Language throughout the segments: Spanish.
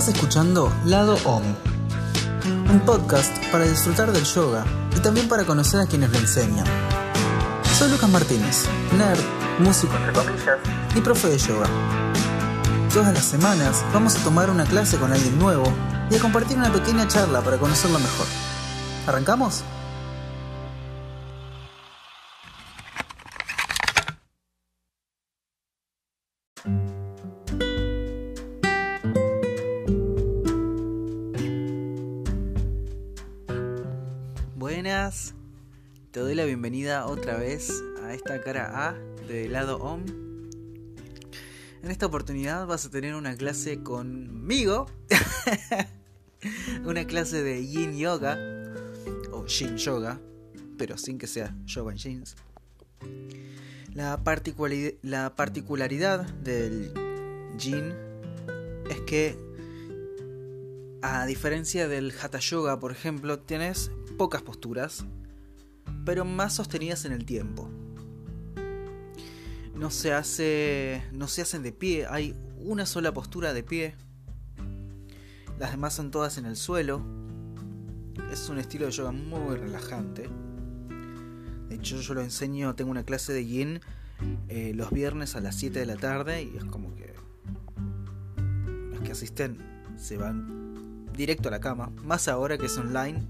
Estás escuchando Lado Om, un podcast para disfrutar del yoga y también para conocer a quienes lo enseñan. Soy Lucas Martínez, nerd, músico y profe de yoga. Todas las semanas vamos a tomar una clase con alguien nuevo y a compartir una pequeña charla para conocerlo mejor. ¿Arrancamos? Bienvenida otra vez a esta cara A de lado OM. En esta oportunidad vas a tener una clase conmigo, una clase de Yin Yoga o Yin Yoga, pero sin que sea yoga en jeans. La, la particularidad del Yin es que a diferencia del Hatha Yoga, por ejemplo, tienes pocas posturas, pero más sostenidas en el tiempo. No se hace no se hacen de pie, hay una sola postura de pie. Las demás son todas en el suelo. Es un estilo de yoga muy relajante. De hecho, yo lo enseño, tengo una clase de yin eh, los viernes a las 7 de la tarde y es como que los que asisten se van directo a la cama, más ahora que es online,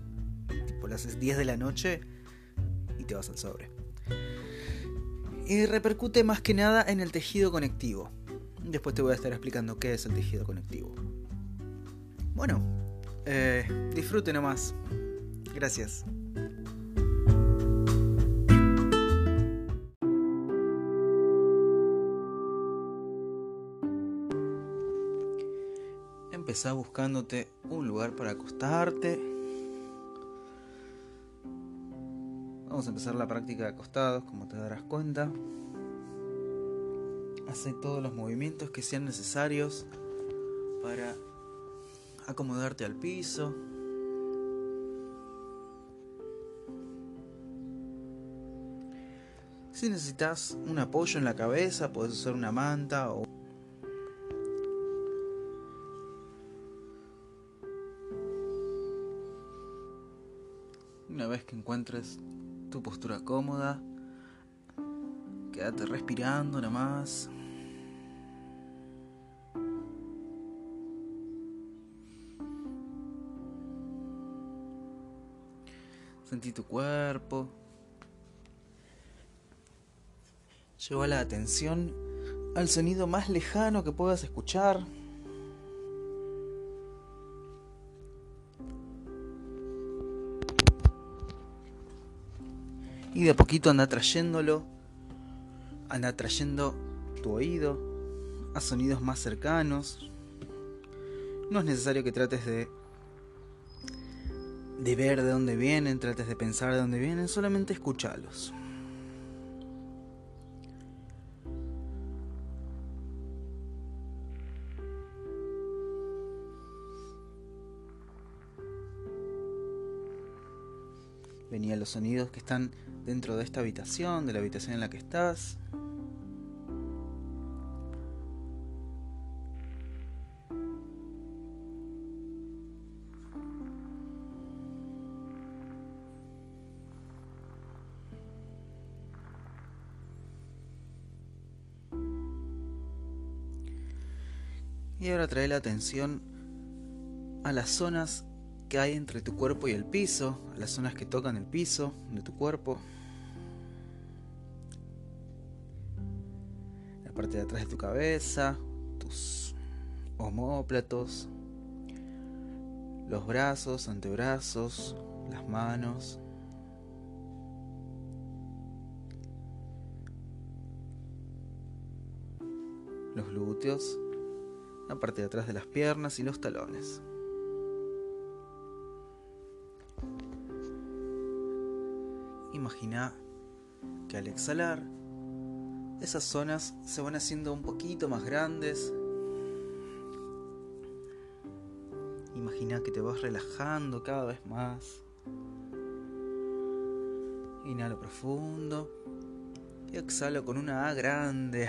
tipo las 10 de la noche vas al sobre. Y repercute más que nada en el tejido conectivo. Después te voy a estar explicando qué es el tejido conectivo. Bueno, eh, disfrute nomás. Gracias. Empezá buscándote un lugar para acostarte. Vamos a empezar la práctica de acostados, como te darás cuenta. Hace todos los movimientos que sean necesarios para acomodarte al piso. Si necesitas un apoyo en la cabeza, puedes usar una manta o Una vez que encuentres tu postura cómoda, quédate respirando nada más. Sentí tu cuerpo. Lleva la atención al sonido más lejano que puedas escuchar. Y de a poquito anda trayéndolo, anda trayendo tu oído a sonidos más cercanos. No es necesario que trates de de ver de dónde vienen, trates de pensar de dónde vienen, solamente escuchalos. Los sonidos que están dentro de esta habitación, de la habitación en la que estás. Y ahora trae la atención a las zonas que hay entre tu cuerpo y el piso, las zonas que tocan el piso de tu cuerpo. La parte de atrás de tu cabeza, tus homóplatos, los brazos, antebrazos, las manos. Los glúteos, la parte de atrás de las piernas y los talones. Imagina que al exhalar, esas zonas se van haciendo un poquito más grandes. Imagina que te vas relajando cada vez más. Inhalo profundo y exhalo con una A grande.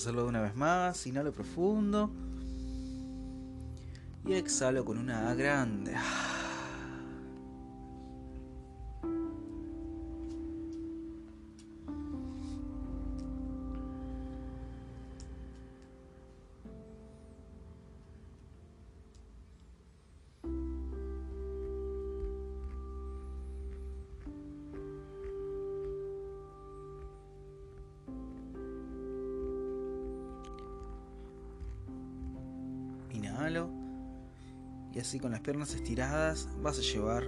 Hacerlo de una vez más. Inhalo profundo. Y exhalo con una A grande. Y así con las piernas estiradas vas a llevar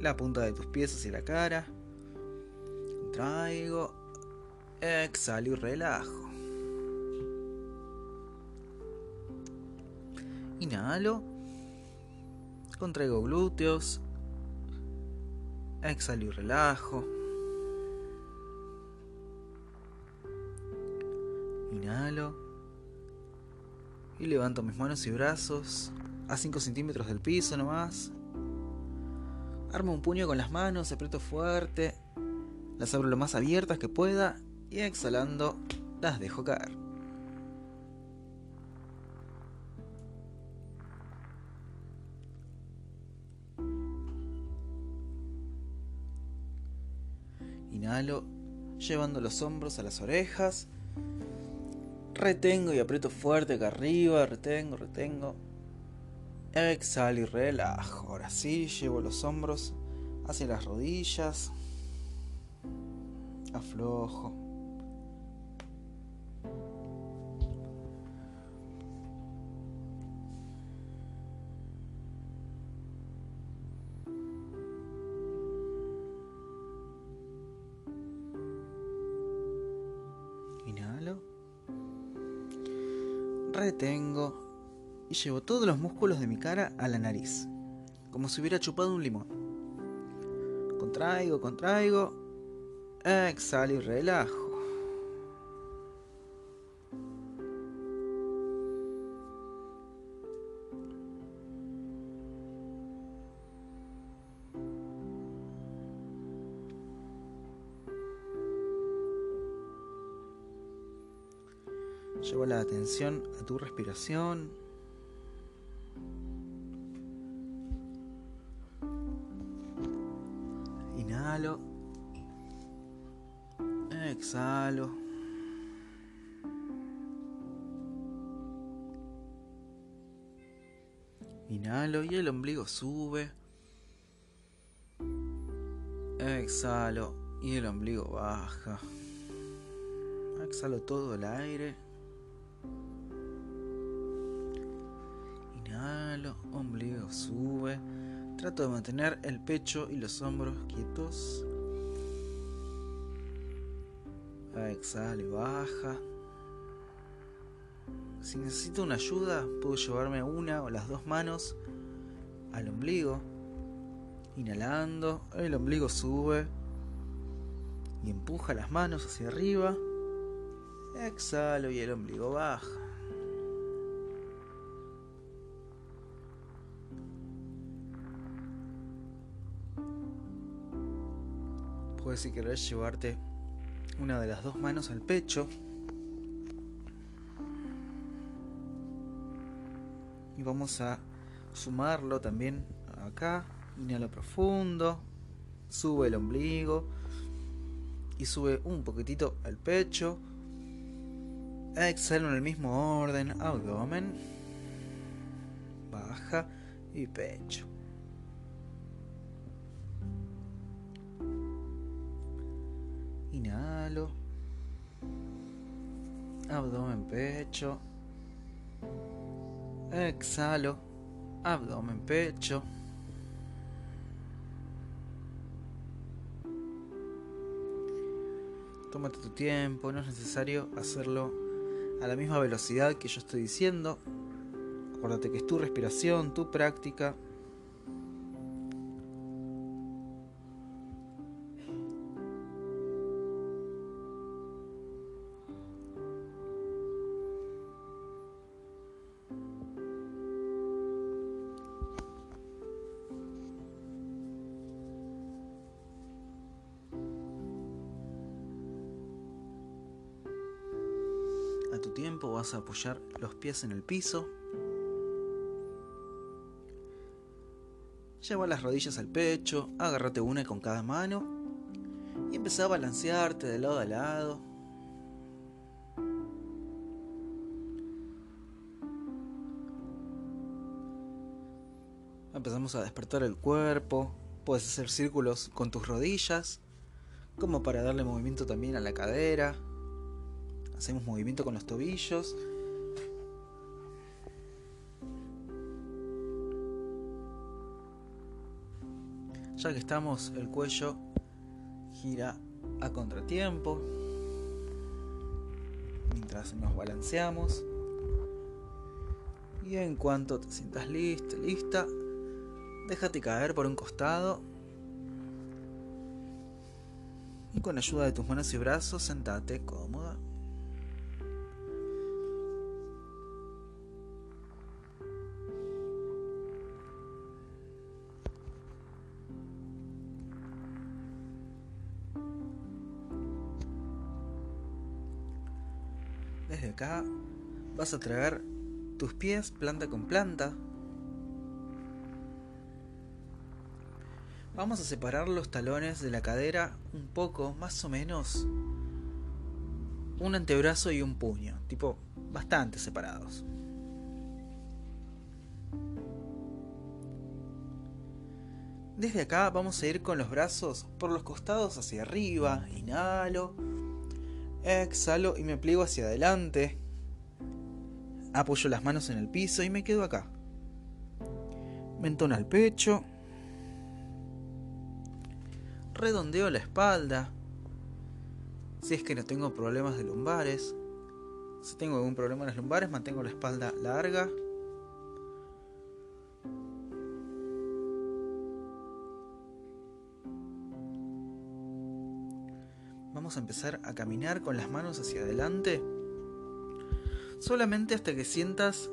la punta de tus pies hacia la cara. Traigo. Exhalo y relajo. Inhalo. Contraigo glúteos. Exhalo y relajo. Inhalo y levanto mis manos y brazos a 5 centímetros del piso nomás. Armo un puño con las manos, aprieto fuerte, las abro lo más abiertas que pueda y exhalando las dejo caer. Inhalo, llevando los hombros a las orejas Retengo y aprieto fuerte acá arriba, retengo, retengo. Exhalo y relajo. Ahora sí, llevo los hombros hacia las rodillas. Aflojo. retengo y llevo todos los músculos de mi cara a la nariz, como si hubiera chupado un limón. Contraigo, contraigo, exhalo y relajo. Llevo la atención a tu respiración. Inhalo y el ombligo sube. Exhalo y el ombligo baja. Exhalo todo el aire. ombligo sube. Trato de mantener el pecho y los hombros quietos. Exhala y baja. Si necesito una ayuda, puedo llevarme una o las dos manos al ombligo. Inhalando, el ombligo sube y empuja las manos hacia arriba. Exhalo y el ombligo baja. Puedes si querés llevarte una de las dos manos al pecho. Y vamos a sumarlo también acá. Inhala profundo. Sube el ombligo. Y sube un poquitito al pecho. Exhalo en el mismo orden. Abdomen. Baja y pecho. Inhalo. Abdomen, pecho. Exhalo. Abdomen, pecho. Tómate tu tiempo, no es necesario hacerlo a la misma velocidad que yo estoy diciendo. Acuérdate que es tu respiración, tu práctica. Vas a apoyar los pies en el piso. Lleva las rodillas al pecho, agárrate una con cada mano y empezá a balancearte de lado a lado. Empezamos a despertar el cuerpo, puedes hacer círculos con tus rodillas, como para darle movimiento también a la cadera. Hacemos movimiento con los tobillos. Ya que estamos, el cuello gira a contratiempo. Mientras nos balanceamos. Y en cuanto te sientas listo, lista, déjate caer por un costado. Y con ayuda de tus manos y brazos, sentate cómoda. Vas a traer tus pies planta con planta. Vamos a separar los talones de la cadera un poco, más o menos un antebrazo y un puño, tipo bastante separados. Desde acá vamos a ir con los brazos por los costados hacia arriba, inhalo, exhalo y me pliego hacia adelante, Apoyo las manos en el piso y me quedo acá. Mentón al pecho. Redondeo la espalda. Si es que no tengo problemas de lumbares. Si tengo algún problema en las lumbares, mantengo la espalda larga. Vamos a empezar a caminar con las manos hacia adelante solamente hasta que sientas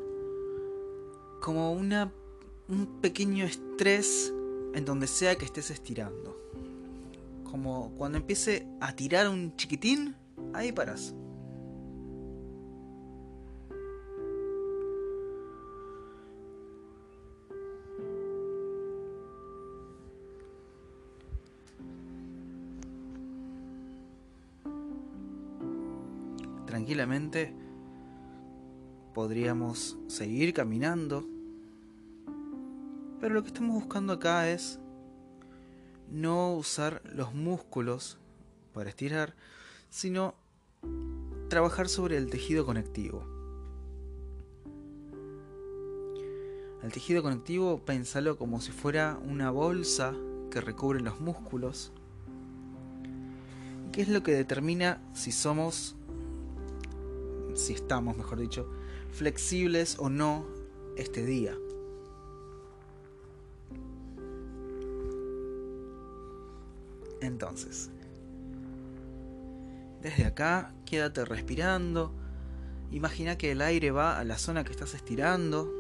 como una, un pequeño estrés en donde sea que estés estirando. Como cuando empiece a tirar un chiquitín, ahí paras. Tranquilamente podríamos seguir caminando. Pero lo que estamos buscando acá es no usar los músculos para estirar, sino trabajar sobre el tejido conectivo. El tejido conectivo pensalo como si fuera una bolsa que recubre los músculos. ¿Qué es lo que determina si somos, si estamos, mejor dicho, flexibles o no este día. Entonces, desde acá, quédate respirando. Imagina que el aire va a la zona que estás estirando.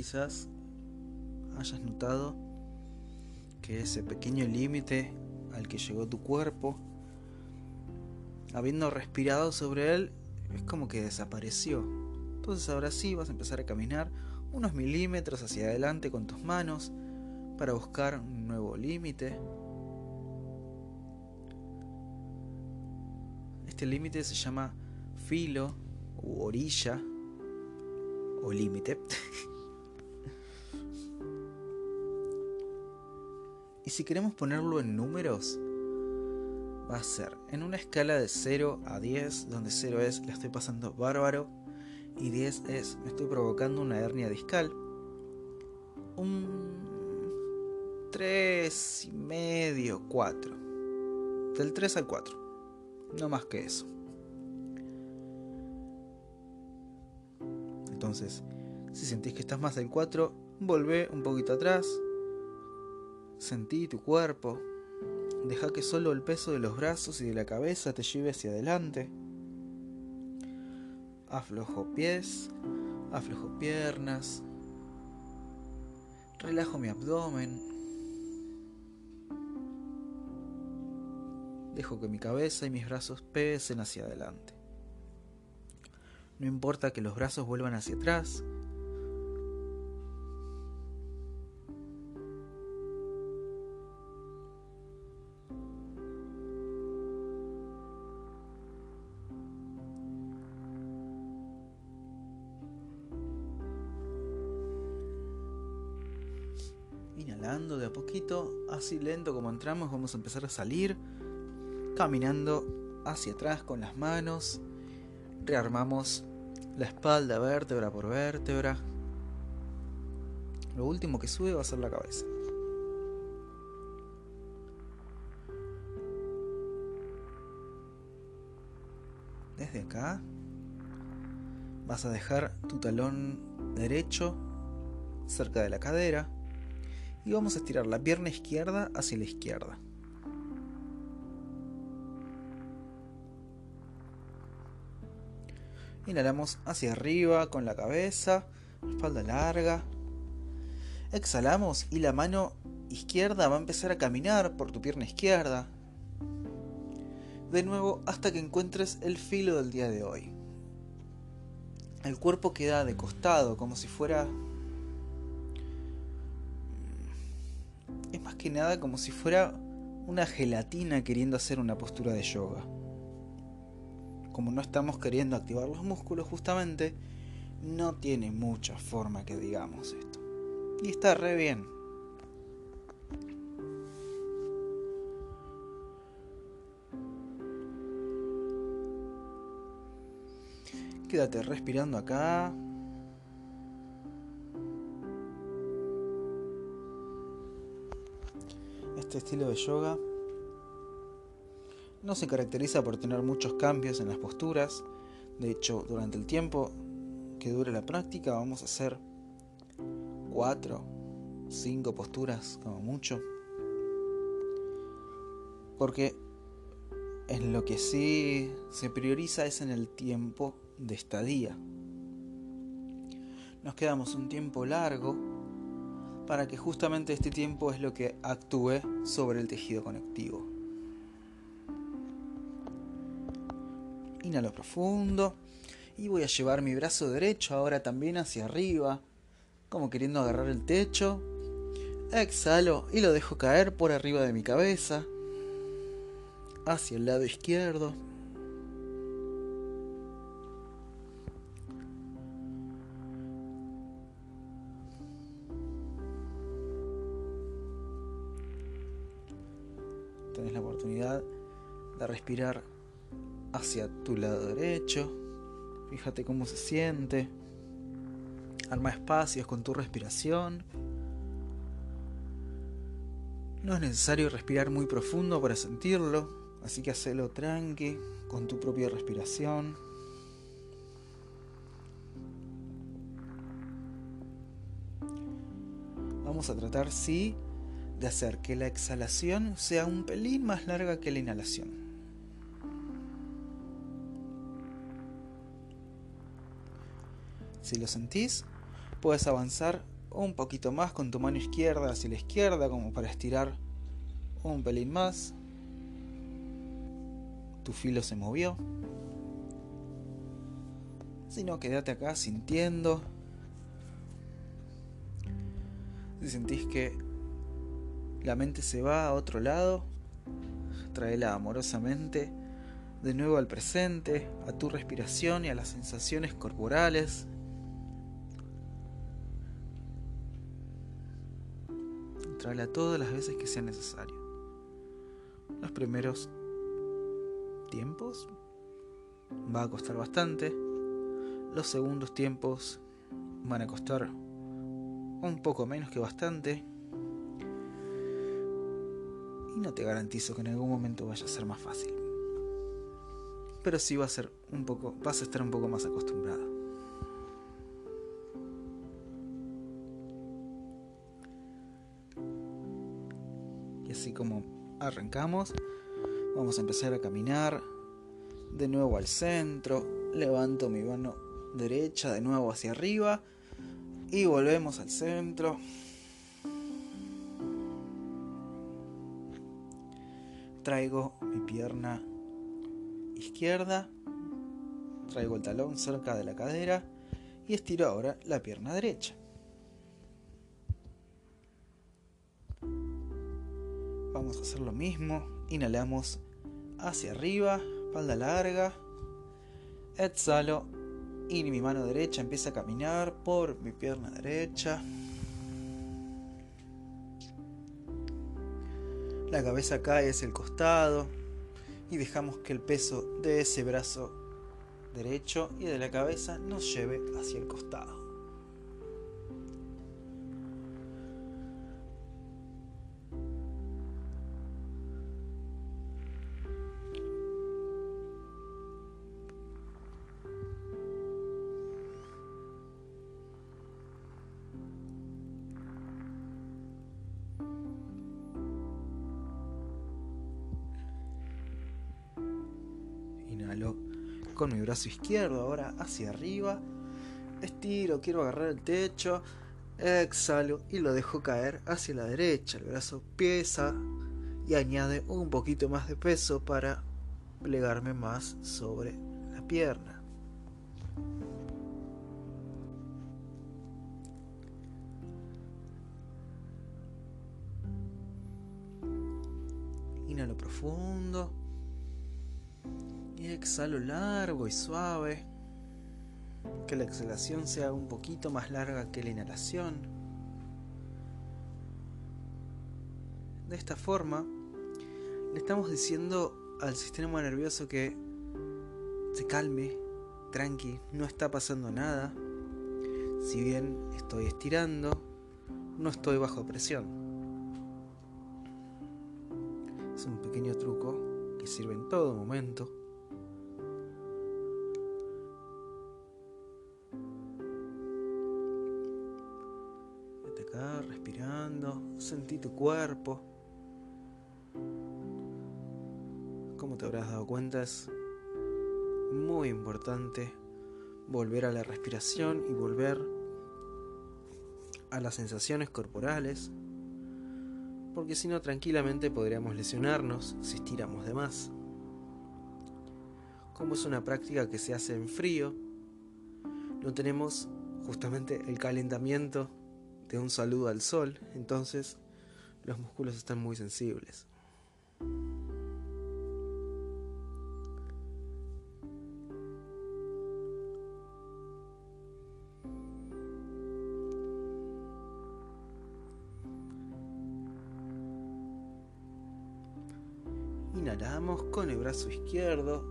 Quizás hayas notado que ese pequeño límite al que llegó tu cuerpo, habiendo respirado sobre él, es como que desapareció. Entonces ahora sí vas a empezar a caminar unos milímetros hacia adelante con tus manos para buscar un nuevo límite. Este límite se llama filo u orilla o límite. Y si queremos ponerlo en números, va a ser en una escala de 0 a 10, donde 0 es la estoy pasando bárbaro y 10 es me estoy provocando una hernia discal. Un 3 y medio, 4. Del 3 al 4. No más que eso. Entonces, si sentís que estás más del 4, volvé un poquito atrás. Sentí tu cuerpo. Deja que solo el peso de los brazos y de la cabeza te lleve hacia adelante. Aflojo pies, aflojo piernas. Relajo mi abdomen. Dejo que mi cabeza y mis brazos pesen hacia adelante. No importa que los brazos vuelvan hacia atrás. Así lento como entramos, vamos a empezar a salir, caminando hacia atrás con las manos, rearmamos la espalda vértebra por vértebra. Lo último que sube va a ser la cabeza. Desde acá vas a dejar tu talón derecho cerca de la cadera y vamos a estirar la pierna izquierda hacia la izquierda. Inhalamos hacia arriba con la cabeza, espalda larga. Exhalamos y la mano izquierda va a empezar a caminar por tu pierna izquierda. De nuevo hasta que encuentres el filo del día de hoy. El cuerpo queda de costado, como si fuera... Es más que nada como si fuera una gelatina queriendo hacer una postura de yoga como no estamos queriendo activar los músculos justamente, no tiene mucha forma que digamos esto. Y está re bien. Quédate respirando acá. Este estilo de yoga no se caracteriza por tener muchos cambios en las posturas. De hecho, durante el tiempo que dure la práctica vamos a hacer cuatro, cinco posturas como mucho. Porque en lo que sí se prioriza es en el tiempo de estadía. Nos quedamos un tiempo largo para que justamente este tiempo es lo que actúe sobre el tejido conectivo. Inhalo profundo. Y voy a llevar mi brazo derecho ahora también hacia arriba, como queriendo agarrar el techo. Exhalo y lo dejo caer por arriba de mi cabeza, hacia el lado izquierdo. Respirar hacia tu lado derecho. Fíjate cómo se siente. Arma espacios con tu respiración. No es necesario respirar muy profundo para sentirlo, así que hacelo tranqui con tu propia respiración. Vamos a tratar, sí, de hacer que la exhalación sea un pelín más larga que la inhalación. Si lo sentís, puedes avanzar un poquito más con tu mano izquierda hacia la izquierda como para estirar un pelín más. Tu filo se movió. Si no, quédate acá sintiendo. Si sentís que la mente se va a otro lado, tráela amorosamente de nuevo al presente, a tu respiración y a las sensaciones corporales Tráela todas las veces que sea necesario. Los primeros tiempos va a costar bastante. Los segundos tiempos van a costar un poco menos que bastante. Y no te garantizo que en algún momento vaya a ser más fácil. Pero sí va a ser un poco, vas a estar un poco más acostumbrado. Como arrancamos, vamos a empezar a caminar de nuevo al centro, levanto mi mano derecha de nuevo hacia arriba y volvemos al centro. Traigo mi pierna izquierda, traigo el talón cerca de la cadera y estiro ahora la pierna derecha. Vamos a hacer lo mismo, inhalamos hacia arriba, espalda larga, exhalo y mi mano derecha empieza a caminar por mi pierna derecha. La cabeza cae hacia el costado y dejamos que el peso de ese brazo derecho y de la cabeza nos lleve hacia el costado. Brazo izquierdo ahora hacia arriba. Estiro, quiero agarrar el techo. Exhalo y lo dejo caer hacia la derecha. El brazo pesa y añade un poquito más de peso para plegarme más sobre la pierna. Exhalo largo y suave. Que la exhalación sea un poquito más larga que la inhalación. De esta forma, le estamos diciendo al sistema nervioso que se calme, tranqui, no está pasando nada. Si bien estoy estirando, no estoy bajo presión. Es un pequeño truco que sirve en todo momento. Sentí tu cuerpo. Como te habrás dado cuenta, es muy importante volver a la respiración y volver a las sensaciones corporales, porque si no tranquilamente podríamos lesionarnos si estiramos de más. Como es una práctica que se hace en frío, no tenemos justamente el calentamiento de un saludo al sol, entonces los músculos están muy sensibles. Inhalamos con el brazo izquierdo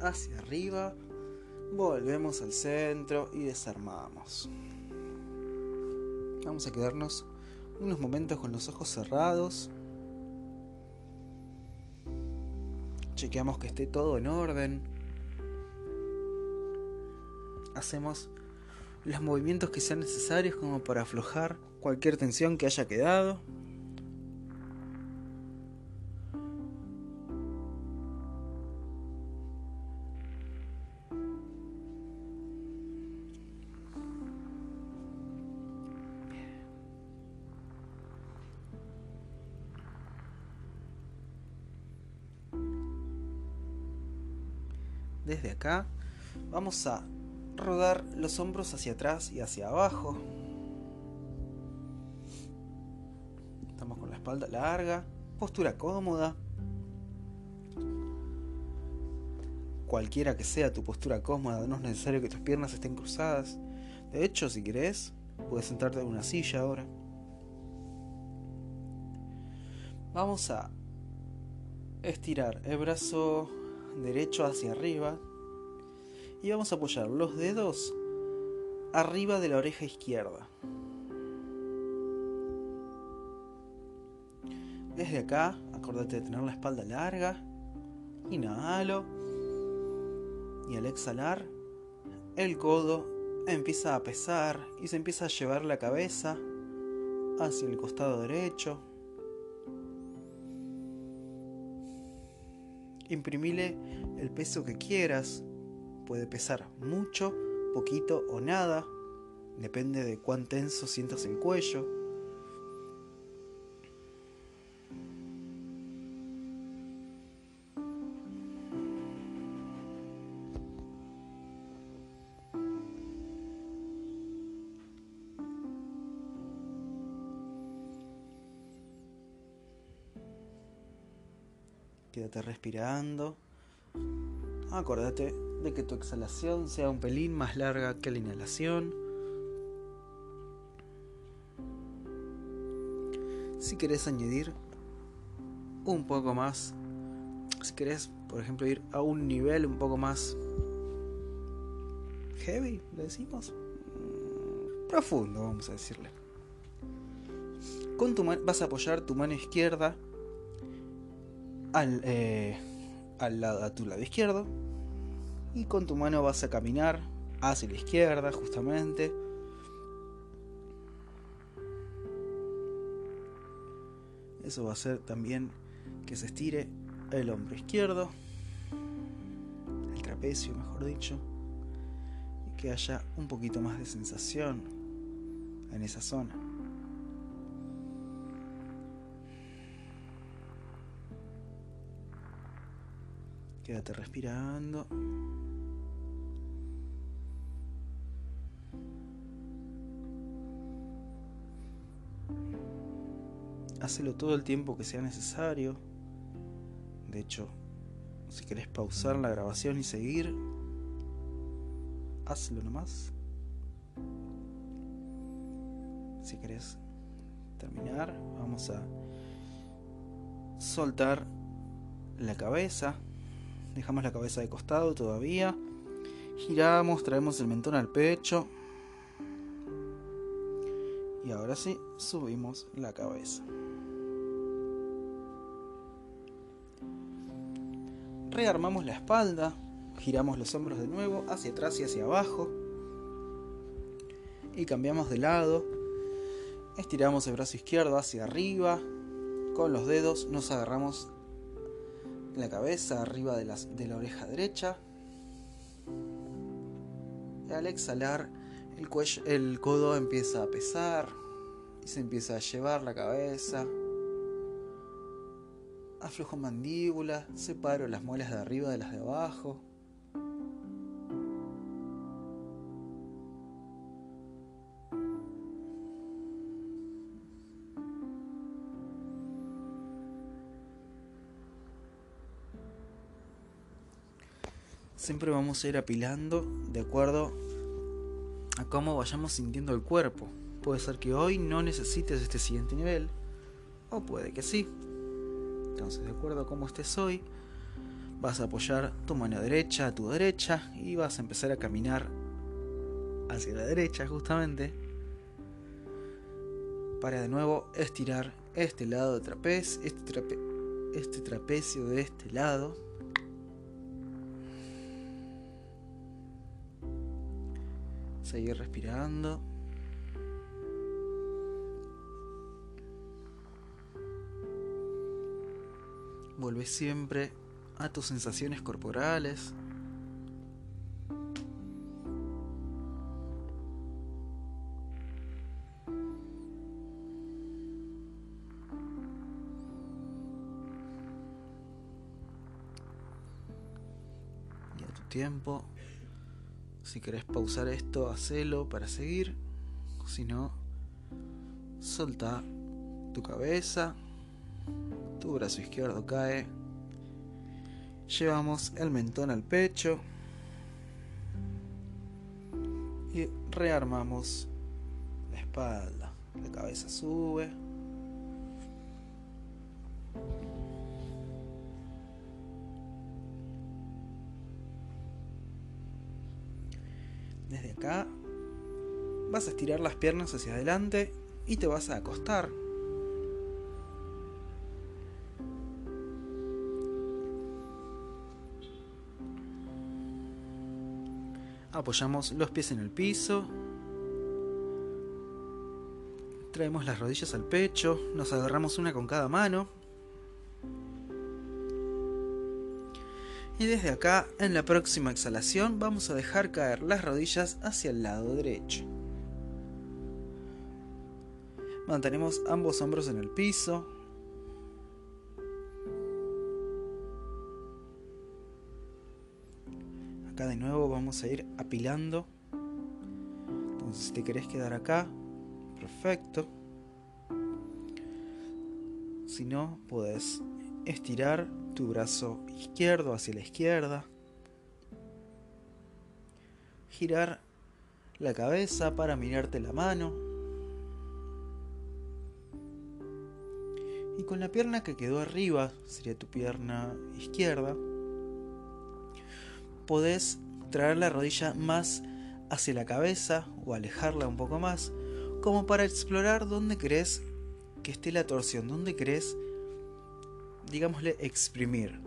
hacia arriba, volvemos al centro y desarmamos. Vamos a quedarnos unos momentos con los ojos cerrados. Chequeamos que esté todo en orden. Hacemos los movimientos que sean necesarios como para aflojar cualquier tensión que haya quedado. Acá, vamos a rodar los hombros hacia atrás y hacia abajo. Estamos con la espalda larga, postura cómoda. Cualquiera que sea tu postura cómoda, no es necesario que tus piernas estén cruzadas. De hecho, si querés, puedes sentarte en una silla ahora. Vamos a estirar el brazo derecho hacia arriba y vamos a apoyar los dedos arriba de la oreja izquierda. Desde acá, acordate de tener la espalda larga. Inhalo. Y al exhalar, el codo empieza a pesar y se empieza a llevar la cabeza hacia el costado derecho. Imprimile el peso que quieras. Puede pesar mucho, poquito o nada. Depende de cuán tenso sientas el cuello. Quédate respirando. Acordate que tu exhalación sea un pelín más larga que la inhalación. Si querés añadir un poco más, si querés, por ejemplo, ir a un nivel un poco más heavy, le decimos, profundo, vamos a decirle. Con tu vas a apoyar tu mano izquierda al, eh, al lado, a tu lado izquierdo y con tu mano vas a caminar hacia la izquierda justamente. Eso va a hacer también que se estire el hombro izquierdo, el trapecio mejor dicho, y que haya un poquito más de sensación en esa zona. Quédate respirando. Hacelo todo el tiempo que sea necesario. De hecho, si querés pausar la grabación y seguir, hazlo nomás. Si querés terminar, vamos a soltar la cabeza Dejamos la cabeza de costado todavía. Giramos, traemos el mentón al pecho. Y ahora sí, subimos la cabeza. Rearmamos la espalda, giramos los hombros de nuevo hacia atrás y hacia abajo. Y cambiamos de lado. Estiramos el brazo izquierdo hacia arriba. Con los dedos nos agarramos la cabeza arriba de, la oreja derecha. Y al exhalar, el, cuello, el codo empieza a pesar y se empieza a llevar la cabeza. Aflojo mandíbula, separo las muelas de arriba de las de abajo. Siempre vamos a ir apilando de acuerdo a cómo vayamos sintiendo el cuerpo. Puede ser que hoy no necesites este siguiente nivel, o puede que sí. Entonces, de acuerdo a cómo estés hoy, vas a apoyar tu mano derecha a tu derecha y vas a empezar a caminar hacia la derecha justamente para de nuevo estirar este lado de trapecio, este, este trapecio de este lado Seguir respirando. Vuelve siempre a tus sensaciones corporales. A tu tiempo si querés pausar esto, hacelo para seguir. Si no, solta tu cabeza, tu brazo izquierdo cae. Llevamos el mentón al pecho y rearmamos la espalda. La cabeza sube. Estirar las piernas hacia adelante y te vas a acostar. Apoyamos los pies en el piso. Traemos las rodillas al pecho. Nos agarramos una con cada mano. Y desde acá, en la próxima exhalación, vamos a dejar caer las rodillas hacia el lado derecho. Mantenemos ambos hombros en el piso. Acá de nuevo vamos a ir apilando. Entonces si te querés quedar acá, perfecto. Si no, puedes estirar tu brazo izquierdo hacia la izquierda. Girar la cabeza para mirarte la mano. Con la pierna que quedó arriba, sería tu pierna izquierda, podés traer la rodilla más hacia la cabeza o alejarla un poco más, como para explorar dónde crees que esté la torsión, dónde crees, digámosle, exprimir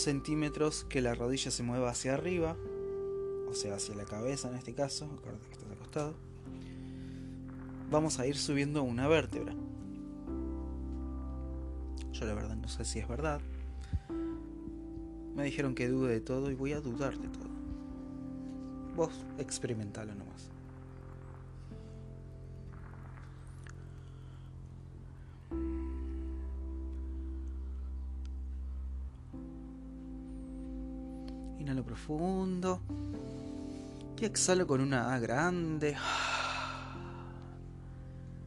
centímetros que la rodilla se mueva hacia arriba, o sea, hacia la cabeza en este caso, acuérdate que estás acostado, vamos a ir subiendo una vértebra. Yo la verdad no sé si es verdad. Me dijeron que dude de todo y voy a dudar de todo. Vos experimentalo nomás. Inhalo profundo. Y exhalo con una A grande.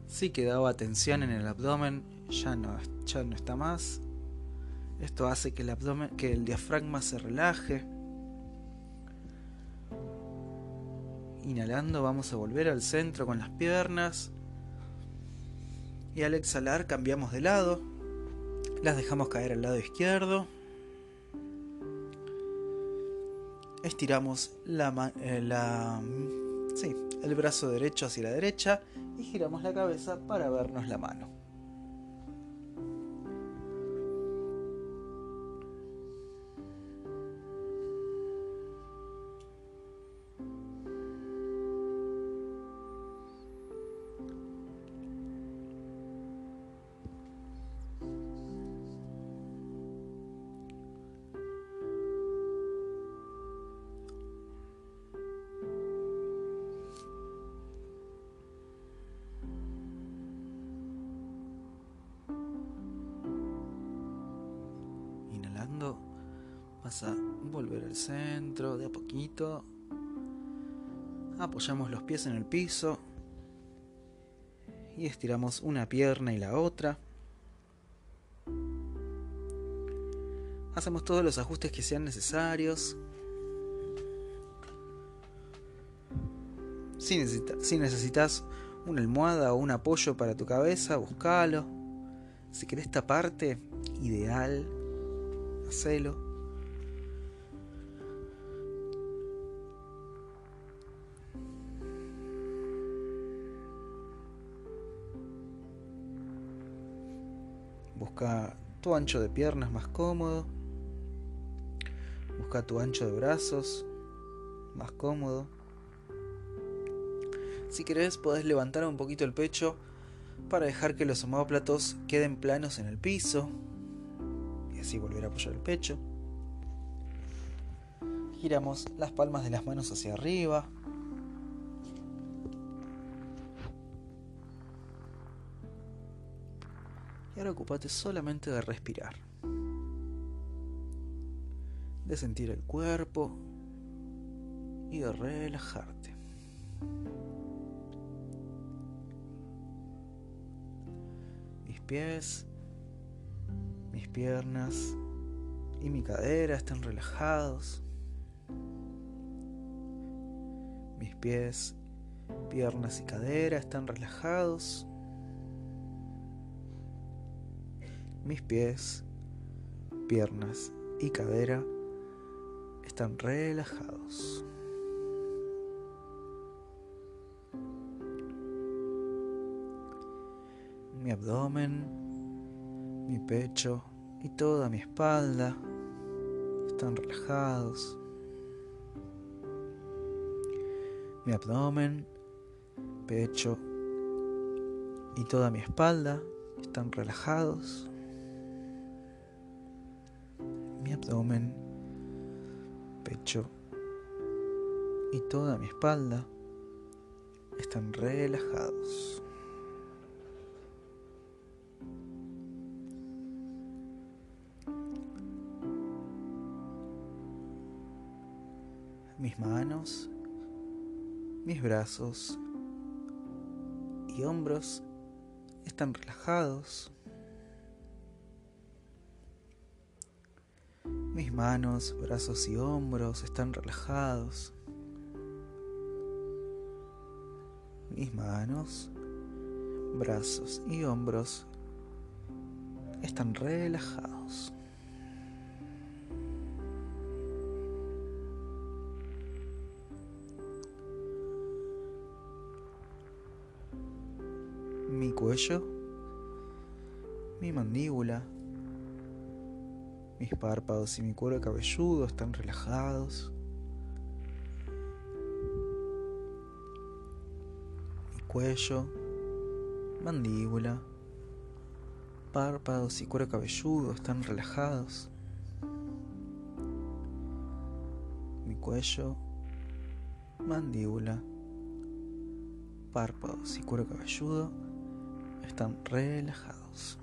Si quedaba tensión en el abdomen, ya no, ya no está más. Esto hace que el abdomen, que el diafragma se relaje. Inhalando vamos a volver al centro con las piernas. Y al exhalar cambiamos de lado. Las dejamos caer al lado izquierdo. Estiramos eh, la, sí, el brazo derecho hacia la derecha y giramos la cabeza para vernos la mano. Apoyamos los pies en el piso y estiramos una pierna y la otra. Hacemos todos los ajustes que sean necesarios. Si, si necesitas una almohada o un apoyo para tu cabeza, buscalo. Si querés taparte, ideal, hacelo. Tu ancho de piernas más cómodo. Busca tu ancho de brazos más cómodo. Si querés, podés levantar un poquito el pecho para dejar que los homóplatos queden planos en el piso y así volver a apoyar el pecho. Giramos las palmas de las manos hacia arriba. Ahora ocupate solamente de respirar. De sentir el cuerpo y de relajarte. Mis pies, mis piernas y mi cadera están relajados. Mis pies, piernas y cadera están relajados. Mis pies, piernas y cadera están relajados. Mi abdomen, mi pecho y toda mi espalda están relajados. Mi abdomen, pecho y toda mi espalda están relajados. Abdomen, pecho y toda mi espalda están relajados. Mis manos, mis brazos y hombros están relajados. Mis manos, brazos y hombros están relajados. Mis manos, brazos y hombros están relajados. Mi cuello, mi mandíbula, mis párpados y mi cuero cabelludo están relajados. Mi cuello, mandíbula, párpados y cuero cabelludo están relajados. Mi cuello, mandíbula, párpados y cuero cabelludo están relajados.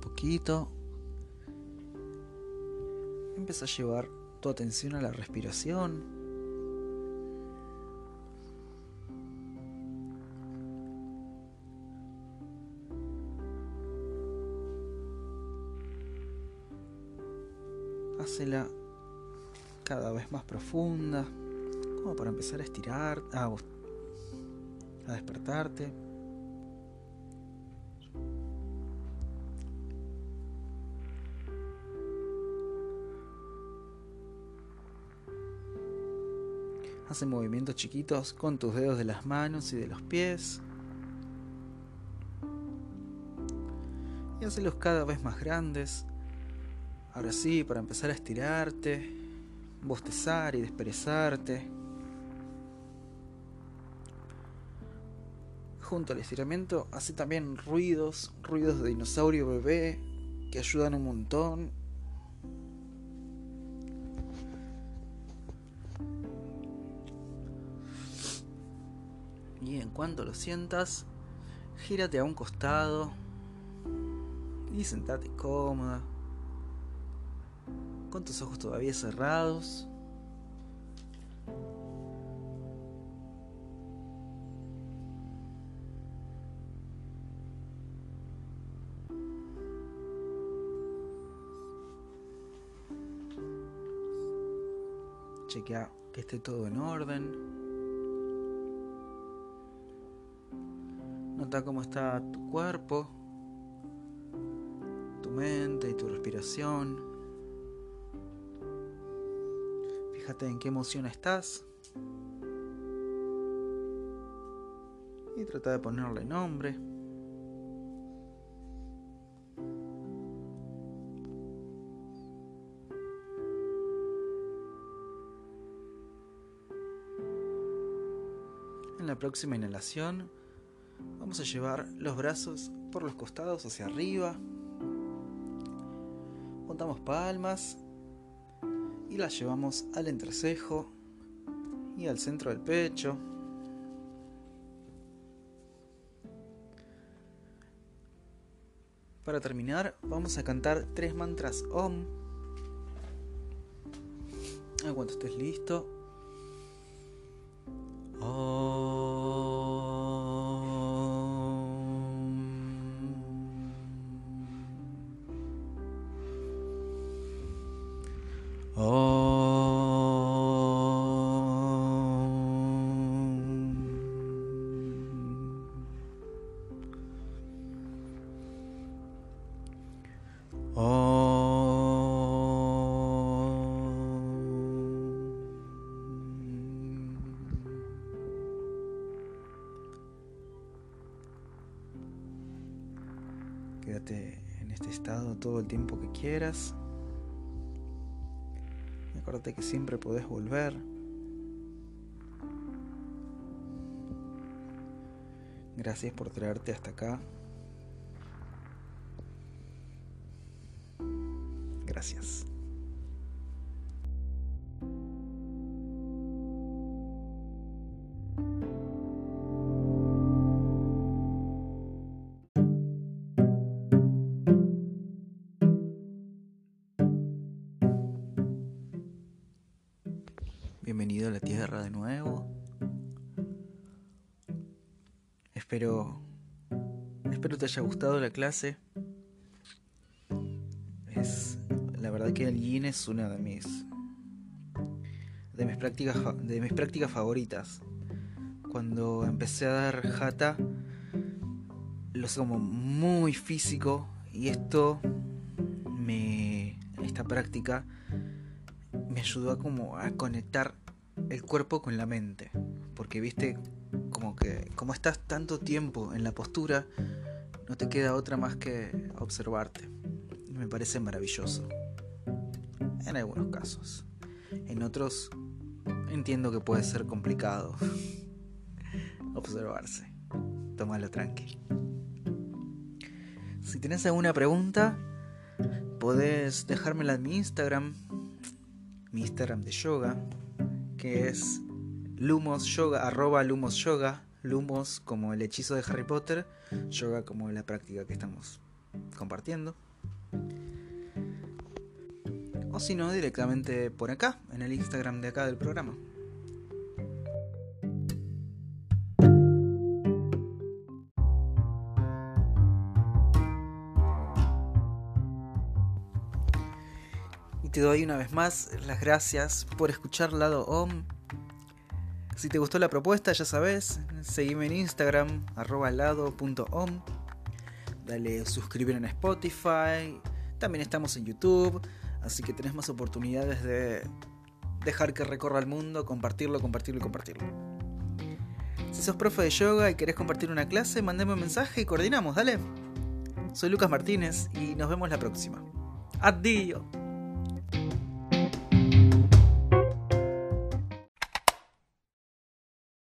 Poquito, empieza a llevar tu atención a la respiración. Hacela cada vez más profunda, como para empezar a estirar, a despertarte. Hace movimientos chiquitos con tus dedos de las manos y de los pies. Y hacelos cada vez más grandes. Ahora sí, para empezar a estirarte, bostezar y desperezarte. Junto al estiramiento hace también ruidos, ruidos de dinosaurio bebé, que ayudan un montón En cuanto lo sientas, gírate a un costado y sentate cómoda, con tus ojos todavía cerrados. Chequea que esté todo en orden. Nota cómo está tu cuerpo, tu mente y tu respiración. Fíjate en qué emoción estás. Y trata de ponerle nombre. En la próxima inhalación vamos a llevar los brazos por los costados hacia arriba. Juntamos palmas y las llevamos al entrecejo y al centro del pecho. Para terminar, vamos a cantar tres mantras OM. En cuanto estés listo, Quédate en este estado todo el tiempo que quieras. Acuérdate que siempre podés volver. Gracias por traerte hasta acá. Gracias. Haya gustado la clase. Es la verdad que el yin es una de mis de mis prácticas de mis prácticas favoritas. Cuando empecé a dar jata lo sé como muy físico y esto me esta práctica me ayudó a como a conectar el cuerpo con la mente. Porque viste, como que como estás tanto tiempo en la postura, no te queda otra más que observarte. Me parece maravilloso. En algunos casos. En otros entiendo que puede ser complicado observarse. Tómalo tranqui. Si tienes alguna pregunta, podés dejármela en mi Instagram mi Instagram de yoga, que es Lumos Yoga, arroba Lumos Yoga, Lumos como el hechizo de Harry Potter, yoga como la práctica que estamos compartiendo. O si no, directamente por acá, en el Instagram de acá del programa. te doy una vez más las gracias por escuchar Lado OM. Si te gustó la propuesta, ya sabes, seguime en Instagram, arroba lado.om. Dale suscribir en Spotify. También estamos en YouTube. Así que tenés más oportunidades de dejar que recorra el mundo, compartirlo, compartirlo y compartirlo. Si sos profe de yoga y querés compartir una clase, mandame un mensaje y coordinamos, dale. Soy Lucas Martínez y nos vemos la próxima. Adiós.